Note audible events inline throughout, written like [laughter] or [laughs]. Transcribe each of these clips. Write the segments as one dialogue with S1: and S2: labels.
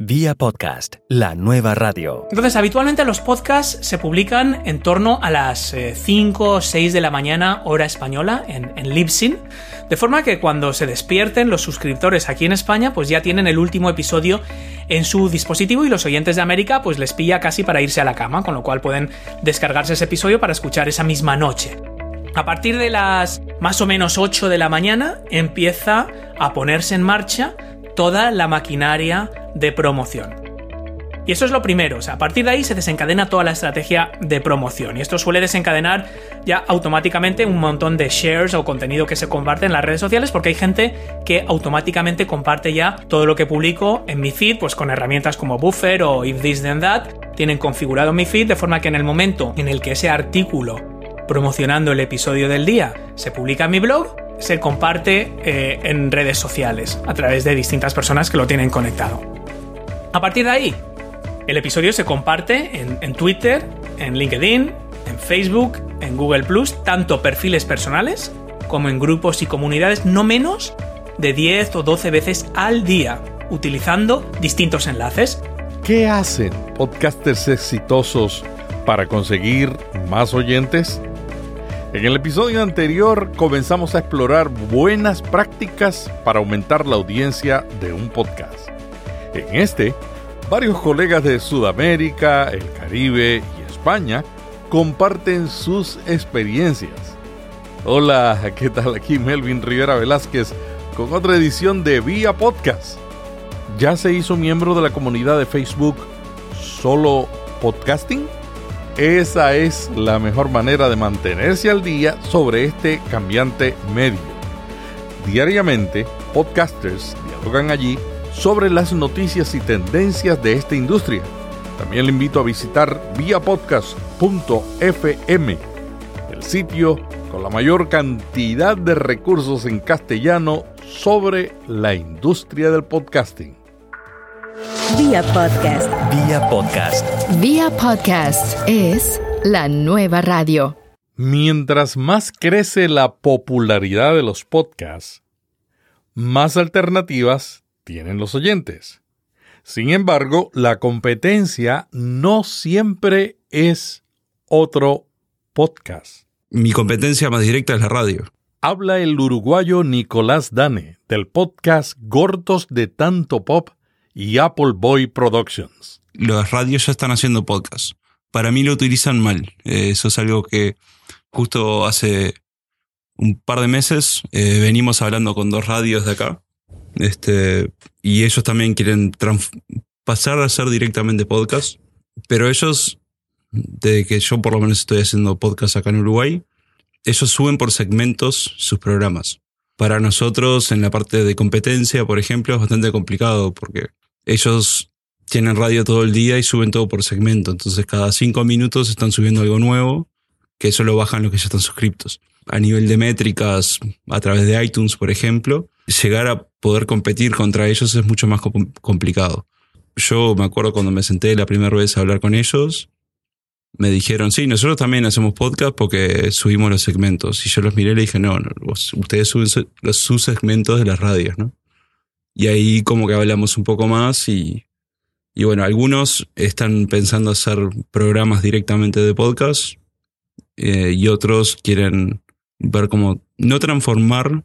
S1: Vía podcast, la nueva radio.
S2: Entonces, habitualmente los podcasts se publican en torno a las 5 o 6 de la mañana, hora española, en, en Libsyn. De forma que cuando se despierten los suscriptores aquí en España, pues ya tienen el último episodio en su dispositivo y los oyentes de América, pues les pilla casi para irse a la cama, con lo cual pueden descargarse ese episodio para escuchar esa misma noche. A partir de las más o menos 8 de la mañana empieza a ponerse en marcha toda la maquinaria de promoción. Y eso es lo primero, o sea, a partir de ahí se desencadena toda la estrategia de promoción. Y esto suele desencadenar ya automáticamente un montón de shares o contenido que se comparte en las redes sociales, porque hay gente que automáticamente comparte ya todo lo que publico en mi feed, pues con herramientas como Buffer o If This Then That. Tienen configurado mi feed de forma que en el momento en el que ese artículo promocionando el episodio del día se publica en mi blog, se comparte eh, en redes sociales a través de distintas personas que lo tienen conectado. A partir de ahí, el episodio se comparte en, Twitter, en LinkedIn, en Facebook, en Google tanto perfiles personales como en grupos y comunidades no menos de 10 o 12 veces al día, utilizando distintos enlaces.
S3: ¿Qué hacen podcasters exitosos para conseguir más oyentes? En el episodio anterior comenzamos a explorar buenas prácticas para aumentar la audiencia de un podcast. En este, varios colegas de Sudamérica, el Caribe y España comparten sus experiencias. Hola, ¿qué tal? Aquí Melvin Rivera Velázquez con otra edición de Vía Podcast. ¿Ya se hizo miembro de la comunidad de Facebook Solo Podcasting? Esa es la mejor manera de mantenerse al día sobre este cambiante medio. Diariamente, podcasters dialogan allí sobre las noticias y tendencias de esta industria. También le invito a visitar viapodcast.fm, el sitio con la mayor cantidad de recursos en castellano sobre la industria del podcasting.
S4: Vía podcast.
S1: Vía podcast.
S4: Vía podcast es la nueva radio.
S3: Mientras más crece la popularidad de los podcasts, más alternativas tienen los oyentes. Sin embargo, la competencia no siempre es otro podcast.
S5: Mi competencia más directa es la radio.
S3: Habla el uruguayo Nicolás Dane del podcast Gordos de Tanto Pop y Apple Boy Productions.
S5: Las radios ya están haciendo podcast. Para mí lo utilizan mal. Eh, Eso es algo que justo hace un par de meses eh, venimos hablando con dos radios de acá. Este, y ellos también quieren pasar a ser directamente podcast. Pero ellos, desde que yo por lo menos estoy haciendo podcast acá en Uruguay, ellos suben por segmentos sus programas. Para nosotros, en la parte de competencia, por ejemplo, es bastante complicado porque ellos tienen radio todo el día y suben todo por segmento. Entonces, cada cinco minutos están subiendo algo nuevo, que eso lo bajan los que ya están suscriptos. A nivel de métricas, a través de iTunes, por ejemplo, llegar a poder competir contra ellos es mucho más com- complicado. Yo me acuerdo cuando me senté la primera vez a hablar con ellos, me dijeron, sí, nosotros también hacemos podcast porque subimos los segmentos. Y yo los miré y le dije, no, no, ustedes suben los sus segmentos de las radios, ¿no? Y ahí como que hablamos un poco más y, y bueno, algunos están pensando hacer programas directamente de podcast eh, y otros quieren ver cómo, no transformar,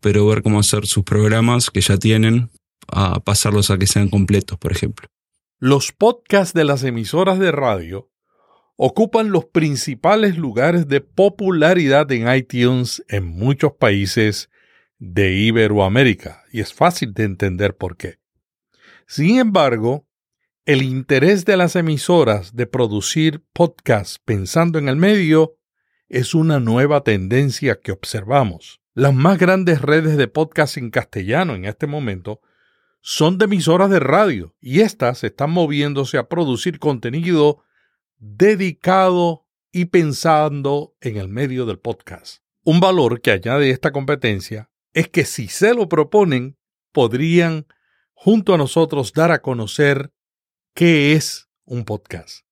S5: pero ver cómo hacer sus programas que ya tienen, a pasarlos a que sean completos, por ejemplo.
S3: Los podcasts de las emisoras de radio ocupan los principales lugares de popularidad en iTunes en muchos países de Iberoamérica, y es fácil de entender por qué. Sin embargo, el interés de las emisoras de producir podcasts pensando en el medio es una nueva tendencia que observamos. Las más grandes redes de podcast en castellano en este momento son de emisoras de radio y éstas están moviéndose a producir contenido dedicado y pensando en el medio del podcast. Un valor que añade esta competencia es que si se lo proponen, podrían junto a nosotros dar a conocer qué es un podcast.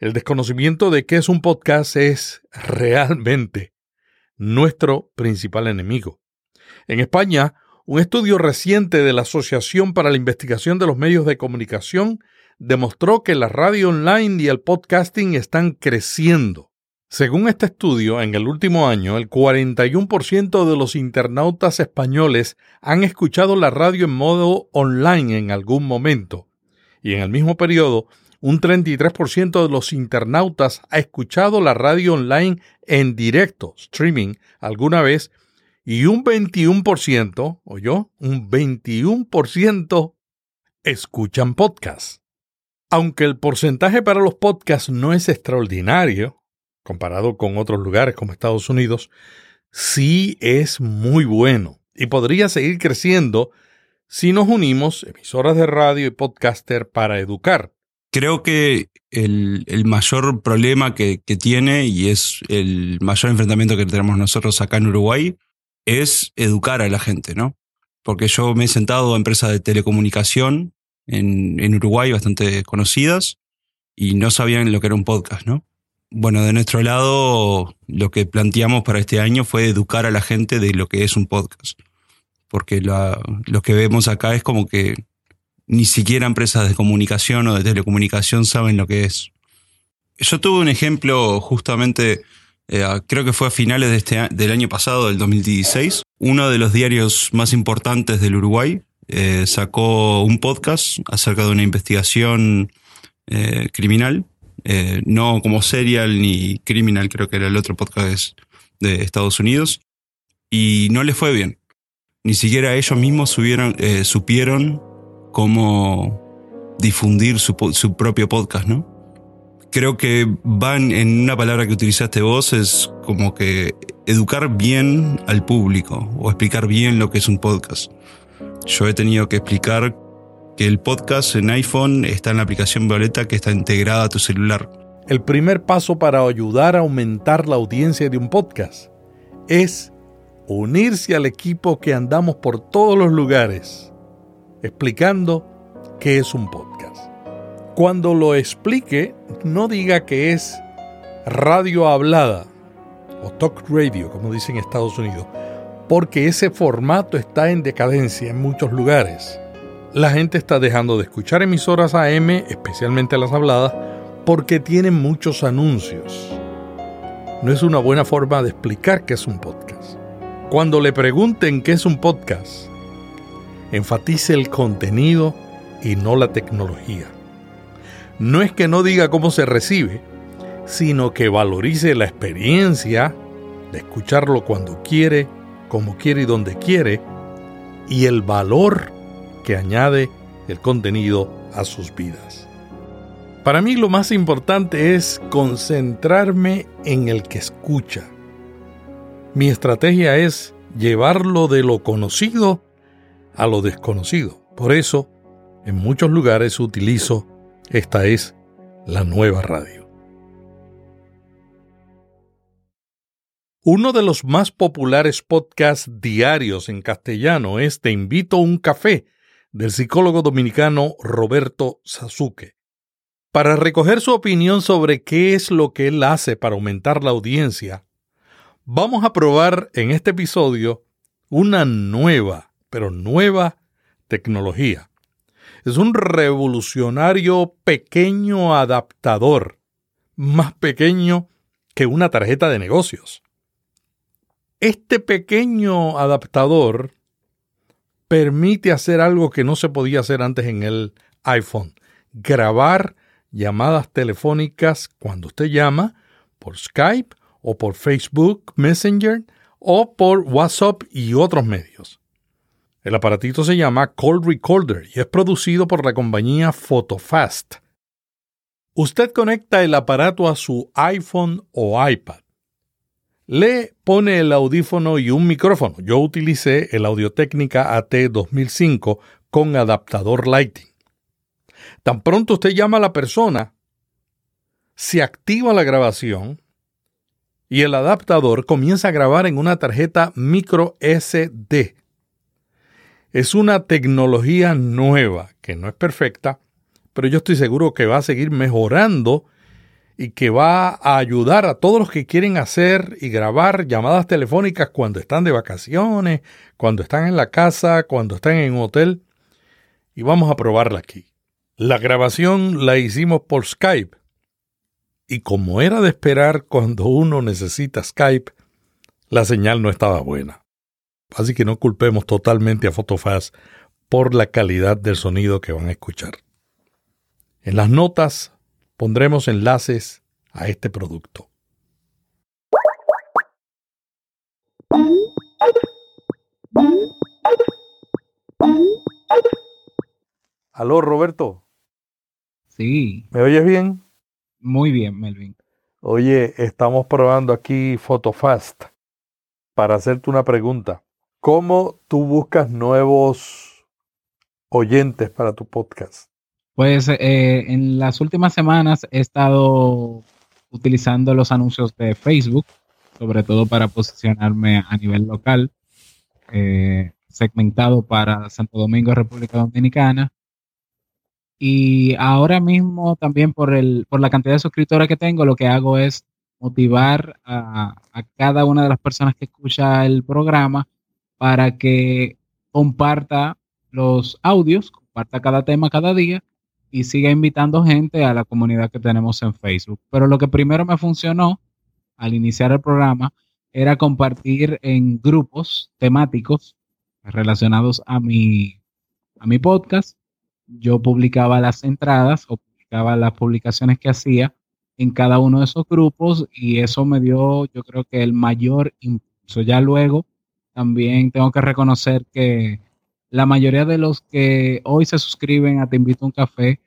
S3: El desconocimiento de qué es un podcast es realmente nuestro principal enemigo. En España, Un estudio reciente de la Asociación para la Investigación de los Medios de Comunicación demostró que la radio online y el podcasting están creciendo. Según este estudio, en el último año, el 41% de los internautas españoles han escuchado la radio en modo online en algún momento. Y en el mismo periodo, un 33% de los internautas ha escuchado la radio online en directo, streaming, alguna vez, y un 21%, o yo, un 21% escuchan podcasts. Aunque el porcentaje para los podcasts no es extraordinario, comparado con otros lugares como Estados Unidos, sí es muy bueno y podría seguir creciendo si nos unimos, emisoras de radio y podcaster, para educar.
S5: Creo que el, mayor problema que, tiene y es el mayor enfrentamiento que tenemos nosotros acá en Uruguay es educar a la gente, ¿no? Porque yo me he sentado a empresas de telecomunicación en, en Uruguay bastante conocidas y no sabían lo que era un podcast, ¿no? Bueno, de nuestro lado, lo que planteamos para este año fue educar a la gente de lo que es un podcast. Porque lo que vemos acá es como que ni siquiera empresas de comunicación o de telecomunicación saben lo que es. Yo tuve un ejemplo justamente eh, creo que fue a finales de este, del año pasado, del 2016, uno de los diarios más importantes del Uruguay eh, sacó un podcast acerca de una investigación eh, criminal, no como serial ni criminal, creo que era el otro podcast de Estados Unidos, y no le fue bien. Ni siquiera ellos mismos supieron cómo difundir su, su propio podcast, ¿no? creo que van en una palabra que utilizaste vos, es como que educar bien al público o explicar bien lo que es un podcast. Yo he tenido que explicar que el podcast en iPhone está en la aplicación Violeta que está integrada a tu celular.
S3: El primer paso para ayudar a aumentar la audiencia de un podcast es unirse al equipo que andamos por todos los lugares explicando qué es un podcast. Cuando lo explique, no diga que es radio hablada o talk radio, como dicen en Estados Unidos, porque ese formato está en decadencia en muchos lugares. La gente está dejando de escuchar emisoras AM, especialmente las habladas, porque tienen muchos anuncios. No es una buena forma de explicar qué es un podcast. Cuando le pregunten qué es un podcast, enfatice el contenido y no la tecnología no es que no diga cómo se recibe, sino que valorice la experiencia de escucharlo cuando quiere, como quiere y donde quiere, y el valor que añade el contenido a sus vidas. Para mí lo más importante es concentrarme en el que escucha. Mi estrategia es llevarlo de lo conocido a lo desconocido. Por eso, en muchos lugares utilizo esta es la nueva radio. Uno de los más populares podcasts diarios en castellano es Te invito a un café del psicólogo dominicano Roberto Sasuke. Para recoger su opinión sobre qué es lo que él hace para aumentar la audiencia, vamos a probar en este episodio una nueva, pero nueva tecnología es un revolucionario pequeño adaptador, más pequeño que una tarjeta de negocios. Este pequeño adaptador permite hacer algo que no se podía hacer antes en el iPhone, grabar llamadas telefónicas cuando usted llama por Skype o por Facebook Messenger o por WhatsApp y otros medios. El aparatito se llama Call Recorder y es producido por la compañía PhotoFast. Usted conecta el aparato a su iPhone o iPad. Le pone el audífono y un micrófono. Yo utilicé el Audio-Técnica AT 2005 con adaptador Lighting. Tan pronto usted llama a la persona, se activa la grabación y el adaptador comienza a grabar en una tarjeta micro SD es una tecnología nueva, que no es perfecta, pero yo estoy seguro que va a seguir mejorando y que va a ayudar a todos los que quieren hacer y grabar llamadas telefónicas cuando están de vacaciones, cuando están en la casa, cuando están en un hotel. Y vamos a probarla aquí. La grabación la hicimos por Skype. Y como era de esperar cuando uno necesita Skype, la señal no estaba buena. Así que no culpemos totalmente a Photofast por la calidad del sonido que van a escuchar. En las notas pondremos enlaces a este producto. Aló, Roberto.
S6: Sí.
S3: ¿Me oyes bien?
S6: Muy bien, Melvin.
S3: Oye, estamos probando aquí PhotoFast para hacerte una pregunta. ¿Cómo tú buscas nuevos oyentes para tu podcast?
S6: Pues eh, en las últimas semanas he estado utilizando los anuncios de Facebook, sobre todo para posicionarme a nivel local, eh, segmentado para Santo Domingo, República Dominicana. Y ahora mismo también por, el, por la cantidad de suscriptores que tengo, lo que hago es motivar a, a cada una de las personas que escucha el programa para que comparta los audios, comparta cada tema cada día y siga invitando gente a la comunidad que tenemos en Facebook. Pero lo que primero me funcionó al iniciar el programa era compartir en grupos temáticos relacionados a mi, a mi podcast. Yo publicaba las entradas o publicaba las publicaciones que hacía en cada uno de esos grupos y eso me dio, yo creo que el mayor impulso. Ya luego también tengo que reconocer que la mayoría de los que hoy se suscriben a Te Invito a un Café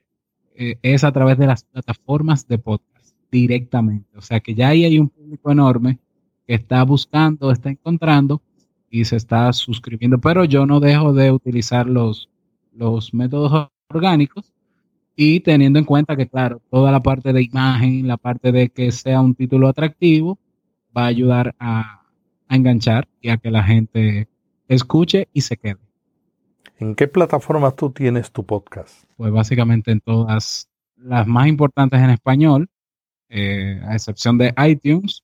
S6: eh, es a través de las plataformas de podcast directamente. O sea que ya ahí hay un público enorme que está buscando, está encontrando y se está suscribiendo. Pero yo no dejo de utilizar los, los métodos orgánicos y teniendo en cuenta que, claro, toda la parte de imagen, la parte de que sea un título atractivo, va a ayudar a, a enganchar y a que la gente escuche y se quede.
S3: ¿En qué plataformas tú tienes tu podcast?
S6: Pues básicamente en todas las más importantes en español, eh, a excepción de iTunes,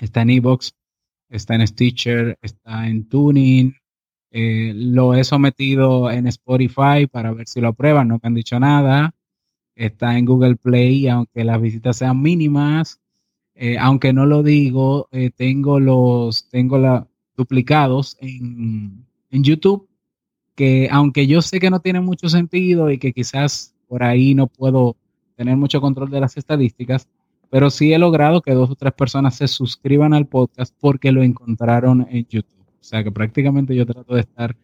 S6: está en Evox, está en Stitcher, está en Tuning. Eh, lo he sometido en Spotify para ver si lo aprueban, no me han dicho nada. Está en Google Play, aunque las visitas sean mínimas. Eh, aunque no lo digo, tengo los, tengo la, duplicados en, en YouTube que aunque yo sé que no tiene mucho sentido y que quizás por ahí no puedo tener mucho control de las estadísticas, pero sí he logrado que dos o tres personas se suscriban al podcast porque lo encontraron en YouTube. O sea que prácticamente yo trato de estar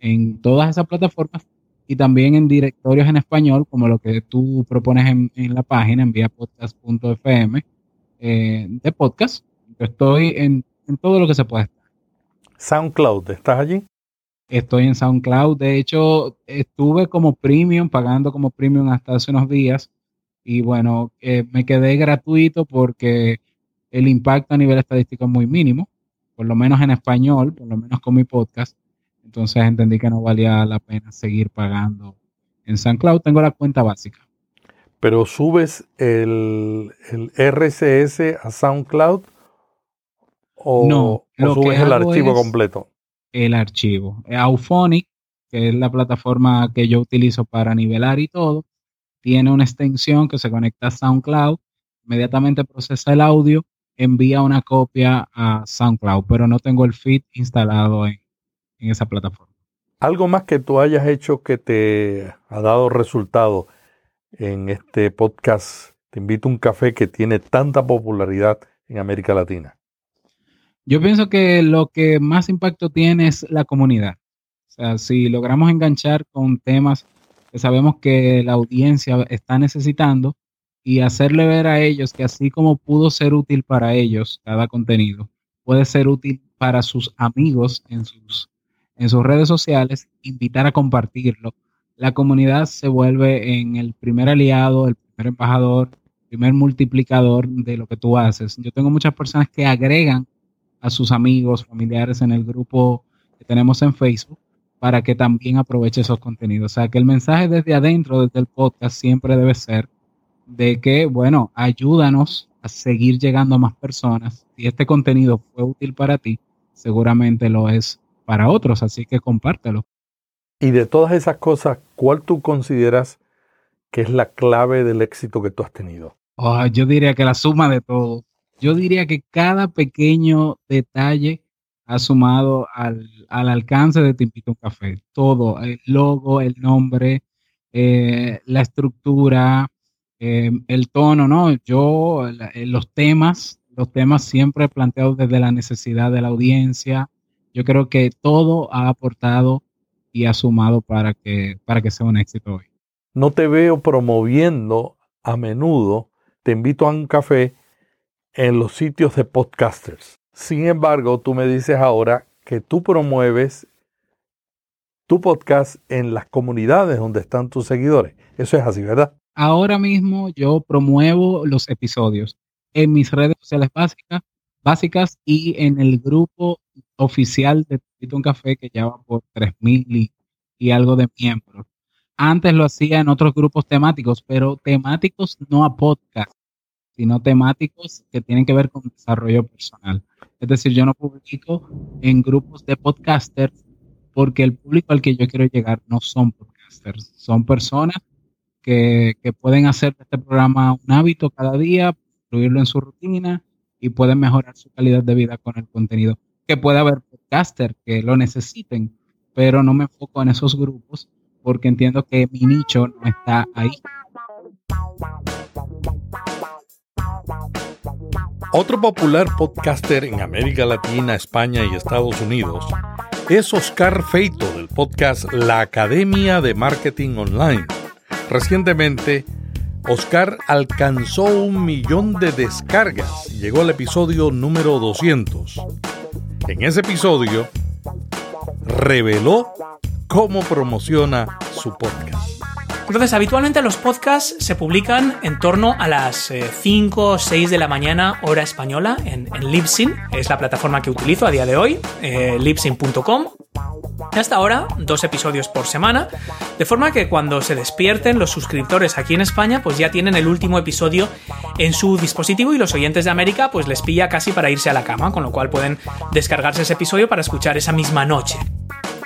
S6: en todas esas plataformas y también en directorios en español, como lo que tú propones en, en la página, enviapodcast.fm, eh, de podcast. Yo estoy en, en todo lo que se puede estar.
S3: SoundCloud, ¿estás allí?
S6: Estoy en SoundCloud. De hecho, estuve como premium, pagando como premium hasta hace unos días. Y bueno, eh, me quedé gratuito porque el impacto a nivel estadístico es muy mínimo, por lo menos en español, por lo menos con mi podcast. Entonces entendí que no valía la pena seguir pagando en SoundCloud. Tengo la cuenta básica.
S3: Pero subes el, el RCS a SoundCloud o,
S6: No,
S3: o subes el archivo
S6: es-
S3: completo.
S6: El archivo. Auphonic, que es la plataforma que yo utilizo para nivelar y todo, tiene una extensión que se conecta a SoundCloud, inmediatamente procesa el audio, envía una copia a SoundCloud, pero no tengo el feed instalado en, en esa plataforma.
S3: Algo más que tú hayas hecho que te ha dado resultado en este podcast. Te invito a un café que tiene tanta popularidad en América Latina.
S6: Yo pienso que lo que más impacto tiene es la comunidad. O sea, si logramos enganchar con temas que sabemos que la audiencia está necesitando y hacerle ver a ellos que así como pudo ser útil para ellos cada contenido, puede ser útil para sus amigos en sus, en sus redes sociales, invitar a compartirlo. La comunidad se vuelve en el primer aliado, el primer embajador, primer multiplicador de lo que tú haces. Yo tengo muchas personas que agregan a sus amigos, familiares en el grupo que tenemos en Facebook para que también aproveche esos contenidos. O sea, que el mensaje desde adentro, desde el podcast, siempre debe ser de que, bueno, ayúdanos a seguir llegando a más personas. Si este contenido fue útil para ti, seguramente lo es para otros, así que compártelo.
S3: Y de todas esas cosas, ¿cuál tú consideras que es la clave del éxito que tú has tenido?
S6: Oh, yo diría que la suma de todo. Yo diría que cada pequeño detalle ha sumado al, alcance de Te un café. Todo, el logo, el nombre, eh, la estructura, eh, el tono, ¿no? Yo, eh, los temas, los temas siempre planteados desde la necesidad de la audiencia. Yo creo que todo ha aportado y ha sumado para que, para que sea un éxito hoy.
S3: No te veo promoviendo a menudo, te invito a un café en los sitios de podcasters. Sin embargo, tú me dices ahora que tú promueves tu podcast en las comunidades donde están tus seguidores. Eso es así, ¿verdad?
S6: ahora mismo yo promuevo los episodios en mis redes sociales básicas, básicas y en el grupo oficial de Tito Café que ya va por 3.000 y, y algo de miembros. Antes lo hacía en otros grupos temáticos, pero temáticos no a podcast, sino temáticos que tienen que ver con desarrollo personal. Es decir, yo no publico en grupos de podcasters porque el público al que yo quiero llegar no son podcasters, son personas que, pueden hacer este programa un hábito cada día, incluirlo en su rutina y pueden mejorar su calidad de vida con el contenido. Que puede haber podcasters que lo necesiten, pero no me enfoco en esos grupos porque entiendo que mi nicho no está ahí.
S3: Otro popular podcaster en América Latina, España y Estados Unidos es Oscar Feito del podcast La Academia de Marketing Online Recientemente, Oscar alcanzó un millón de descargas y llegó al episodio número 200. En ese episodio, reveló cómo promociona su podcast.
S2: Entonces, habitualmente los podcasts se publican en torno a las 5 o 6 de la mañana, hora española, en, Libsyn. Es la plataforma que utilizo a día de hoy, eh, libsyn.com. Hasta ahora, dos episodios por semana, de forma que cuando se despierten los suscriptores aquí en España, pues ya tienen el último episodio en su dispositivo y los oyentes de América pues les pilla casi para irse a la cama, con lo cual pueden descargarse ese episodio para escuchar esa misma noche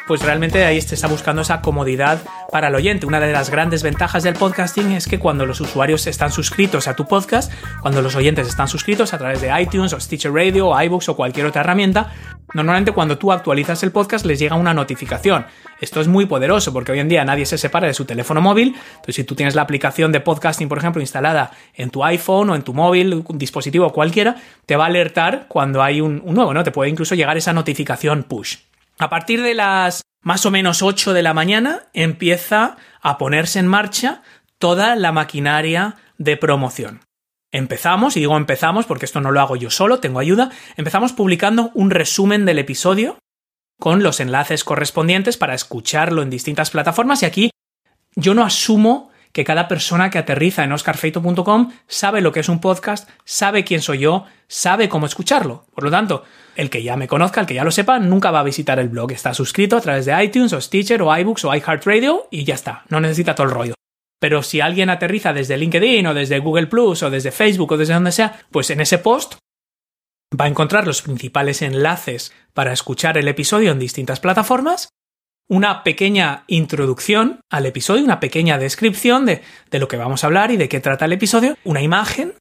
S2: pues realmente ahí se está buscando esa comodidad para el oyente. Una de las grandes ventajas del podcasting es que cuando los usuarios están suscritos a tu podcast, cuando los oyentes están suscritos a través de iTunes o Stitcher Radio o iBooks o cualquier otra herramienta, normalmente cuando tú actualizas el podcast les llega una notificación. Esto es muy poderoso porque hoy en día nadie se separa de su teléfono móvil. Entonces, si tú tienes la aplicación de podcasting, por ejemplo, instalada en tu iPhone o en tu móvil, un dispositivo cualquiera, te va a alertar cuando hay un, un nuevo, ¿no? Te puede incluso llegar esa notificación push. A partir de las más o menos 8 de la mañana empieza a ponerse en marcha toda la maquinaria de promoción. Empezamos, y digo empezamos porque esto no lo hago yo solo, tengo ayuda, empezamos publicando un resumen del episodio con los enlaces correspondientes para escucharlo en distintas plataformas y aquí yo no asumo que cada persona que aterriza en oscarfeito.com sabe lo que es un podcast, sabe quién soy yo, sabe cómo escucharlo. Por lo tanto, el que ya me conozca, el que ya lo sepa, nunca va a visitar el blog. Está suscrito a través de iTunes o Stitcher o iBooks o iHeartRadio y ya está. No necesita todo el rollo. Pero si alguien aterriza desde LinkedIn o desde Google Plus o desde Facebook o desde donde sea, pues en ese post va a encontrar los principales enlaces para escuchar el episodio en distintas plataformas, una pequeña introducción al episodio, una pequeña descripción de, de lo que vamos a hablar y de qué trata el episodio, una imagen,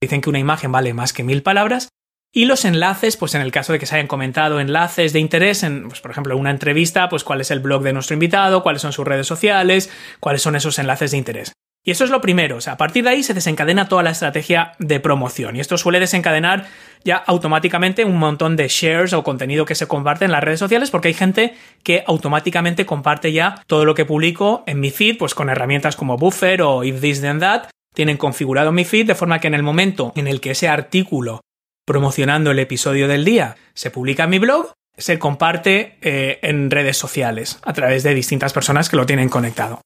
S2: dicen que una imagen vale más que mil palabras, y los enlaces, pues en el caso de que se hayan comentado enlaces de interés, en, pues por ejemplo, una entrevista, pues cuál es el blog de nuestro invitado, cuáles son sus redes sociales, cuáles son esos enlaces de interés. Y eso es lo primero, o sea, a partir de ahí se desencadena toda la estrategia de promoción y esto suele desencadenar ya automáticamente un montón de shares o contenido que se comparte en las redes sociales porque hay gente que automáticamente comparte ya todo lo que publico en mi feed, pues con herramientas como Buffer o If This Then That, tienen configurado mi feed de forma que en el momento en el que ese artículo promocionando el episodio del día se publica en mi blog, se comparte eh, en redes sociales a través de distintas personas que lo tienen conectado.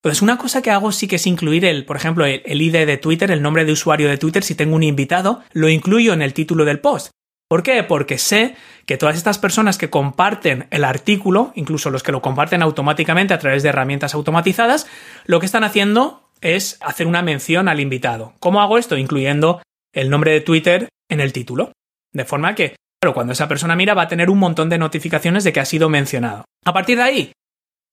S2: Pues una cosa que hago sí que es incluir el, por ejemplo, el, el ID de Twitter, el nombre de usuario de Twitter, si tengo un invitado, lo incluyo en el título del post. ¿Por qué? Porque sé que todas estas personas que comparten el artículo, incluso los que lo comparten automáticamente a través de herramientas automatizadas, lo que están haciendo es hacer una mención al invitado. ¿Cómo hago esto? Incluyendo el nombre de Twitter en el título. De forma que, claro, cuando esa persona mira va a tener un montón de notificaciones de que ha sido mencionado. A partir de ahí,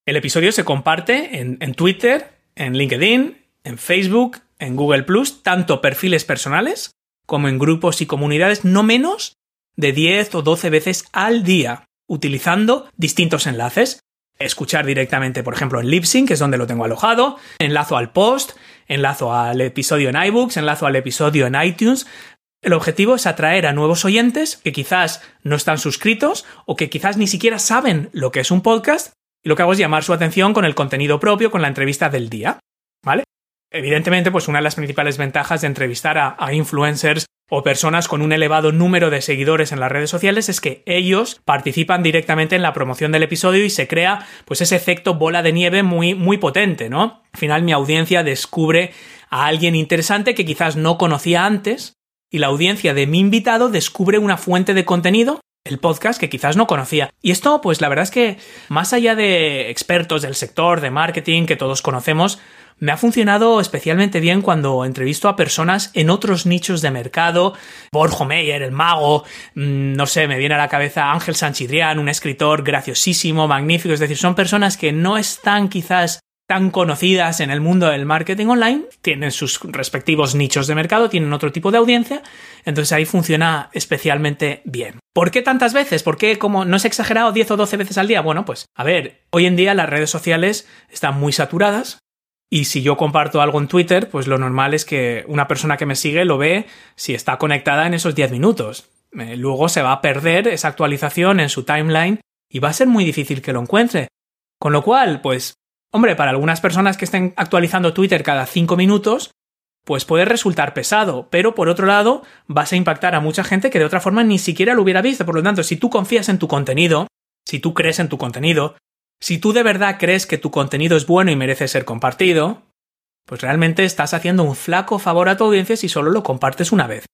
S2: el episodio se comparte en, en Twitter, en LinkedIn, en Facebook, en Google tanto perfiles personales como en grupos y comunidades, no menos de 10 o 12 veces al día, utilizando distintos enlaces. Escuchar directamente, por ejemplo, en Libsyn, que es donde lo tengo alojado, enlazo al post, enlazo al episodio en iBooks, enlazo al episodio en iTunes. El objetivo es atraer a nuevos oyentes que quizás no están suscritos o que quizás ni siquiera saben lo que es un podcast y lo que hago es llamar su atención con el contenido propio, con la entrevista del día. ¿Vale? Evidentemente, pues una de las principales ventajas de entrevistar a, a, influencers o personas con un elevado número de seguidores en las redes sociales es que ellos participan directamente en la promoción del episodio y se crea pues ese efecto bola de nieve muy muy potente, ¿no? Al final mi audiencia descubre a alguien interesante que quizás no conocía antes y la audiencia de mi invitado descubre una fuente de contenido el podcast que quizás no conocía. Y esto, pues la verdad es que, más allá de expertos del sector de marketing que todos conocemos, me ha funcionado especialmente bien cuando entrevisto a personas en otros nichos de mercado. Borjo Meyer, el mago, mm, no sé, me viene a la cabeza Ángel Sanchidrián, un escritor graciosísimo, magnífico. Es decir, son personas que no están quizás tan conocidas en el mundo del marketing online, tienen sus respectivos nichos de mercado, tienen otro tipo de audiencia, entonces ahí funciona especialmente bien. ¿Por qué tantas veces? ¿Por qué como no es exagerado 10 o 12 veces al día? Bueno, pues a ver, hoy en día las redes sociales están muy saturadas, y si yo comparto algo en Twitter, pues lo normal es que una persona que me sigue lo ve si está conectada en esos 10 minutos. Eh, luego se va a perder esa actualización en su timeline y va a ser muy difícil que lo encuentre. Con lo cual, pues, hombre, para algunas personas que estén actualizando Twitter cada 5 minutos, pues puede resultar pesado, pero por otro lado vas a impactar a mucha gente que de otra forma ni siquiera lo hubiera visto. Por lo tanto, si tú confías en tu contenido, si tú crees en tu contenido, si tú de verdad crees que tu contenido es bueno y merece ser compartido, pues realmente estás haciendo un flaco favor a tu audiencia si solo lo compartes una vez.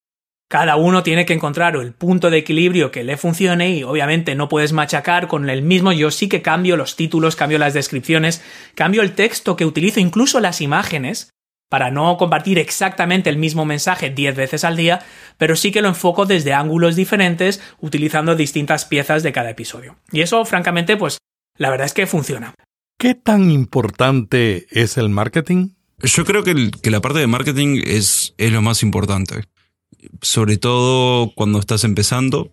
S2: Cada uno tiene que encontrar el punto de equilibrio que le funcione y obviamente no puedes machacar con el mismo. Yo sí que cambio los títulos, cambio las descripciones, cambio el texto que utilizo, incluso las imágenes, para no compartir exactamente el mismo mensaje 10 veces al día, pero sí que lo enfoco desde ángulos diferentes, utilizando distintas piezas de cada episodio. Y eso, francamente, pues la verdad es que funciona.
S3: ¿Qué tan importante es el marketing?
S5: Yo creo que, el, que la parte de marketing es, es, lo más importante. Sobre todo cuando estás empezando.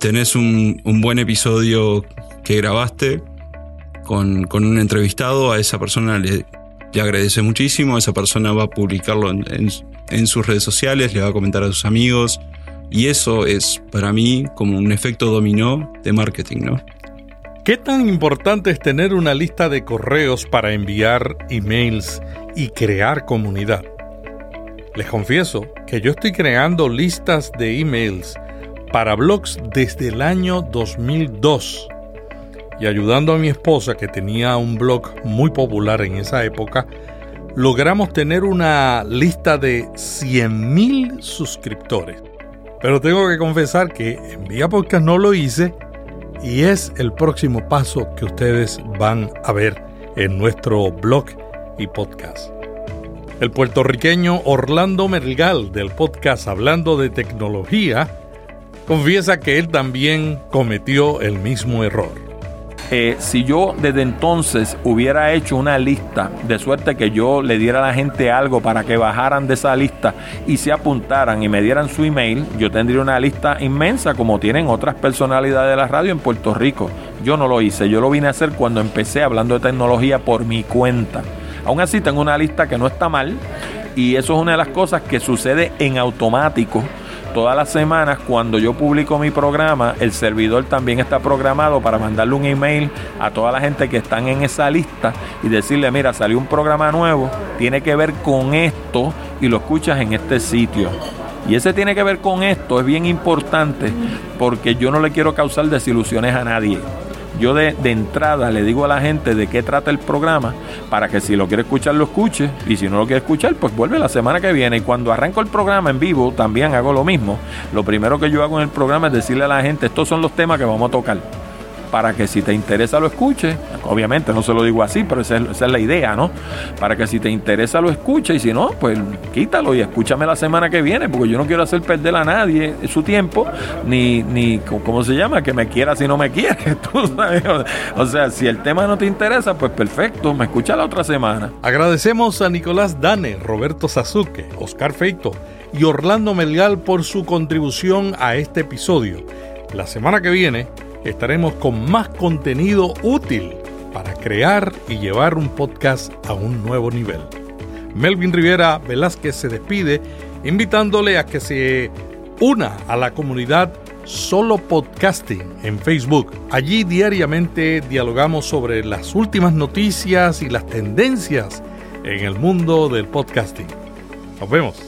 S5: Tenés un, un buen episodio que grabaste con, con, un entrevistado. A esa persona le, le, agradece muchísimo. Esa persona va a publicarlo en, en, en sus redes sociales, le va a comentar a sus amigos. Y eso es para mí como un efecto dominó de marketing, ¿no?
S3: ¿Qué tan importante es tener una lista de correos para enviar emails y crear comunidad? Les confieso que yo estoy creando listas de emails para blogs desde el año 2002 y ayudando a mi esposa que tenía un blog muy popular en esa época, logramos tener una lista de 100.000 suscriptores. Pero tengo que confesar que en Vía Podcast no lo hice y es el próximo paso que ustedes van a ver en nuestro blog y podcast. El puertorriqueño Orlando Mergal del podcast Hablando de Tecnología confiesa que él también cometió el mismo error
S7: eh, si yo desde entonces hubiera hecho una lista de suerte que yo le diera a la gente algo para que bajaran de esa lista y se apuntaran y me dieran su email, yo tendría una lista inmensa como tienen otras personalidades de la radio en Puerto Rico. Yo no lo hice, yo lo vine a hacer cuando empecé hablando de tecnología por mi cuenta. Aún así tengo una lista que no está mal y eso es una de las cosas que sucede en automático todas las semanas cuando yo publico mi programa, el servidor también está programado para mandarle un email a toda la gente que están en esa lista y decirle, mira, salió un programa nuevo, tiene que ver con esto y lo escuchas en este sitio. Y ese tiene que ver con esto, es bien importante porque yo no le quiero causar desilusiones a nadie yo de, de, entrada le digo a la gente de qué trata el programa para que si lo quiere escuchar lo escuche y si no lo quiere escuchar pues vuelve la semana que viene y cuando arranco el programa en vivo también hago lo mismo. Lo primero que yo hago en el programa es decirle a la gente estos son los temas que vamos a tocar. Para que si te interesa lo escuche. Obviamente no se lo digo así, pero esa es, la idea, ¿no? Para que si te interesa lo escuche y si no, pues quítalo y escúchame la semana que viene, porque yo no quiero hacer perder a nadie su tiempo, ni, ni ¿cómo se llama? Que me quiera si no me quiere. [laughs] O sea, si el tema no te interesa, pues perfecto, me escucha la otra semana.
S3: Agradecemos a Nicolás Dane, Roberto Sasuke, Oscar Feito y Orlando Melgal por su contribución a este episodio. La semana que viene estaremos con más contenido útil para crear y llevar un podcast a un nuevo nivel. Melvin Rivera Velázquez se despide invitándole a que se una a la comunidad Solo Podcasting en Facebook. Allí diariamente dialogamos sobre las últimas noticias y las tendencias en el mundo del podcasting. Nos vemos.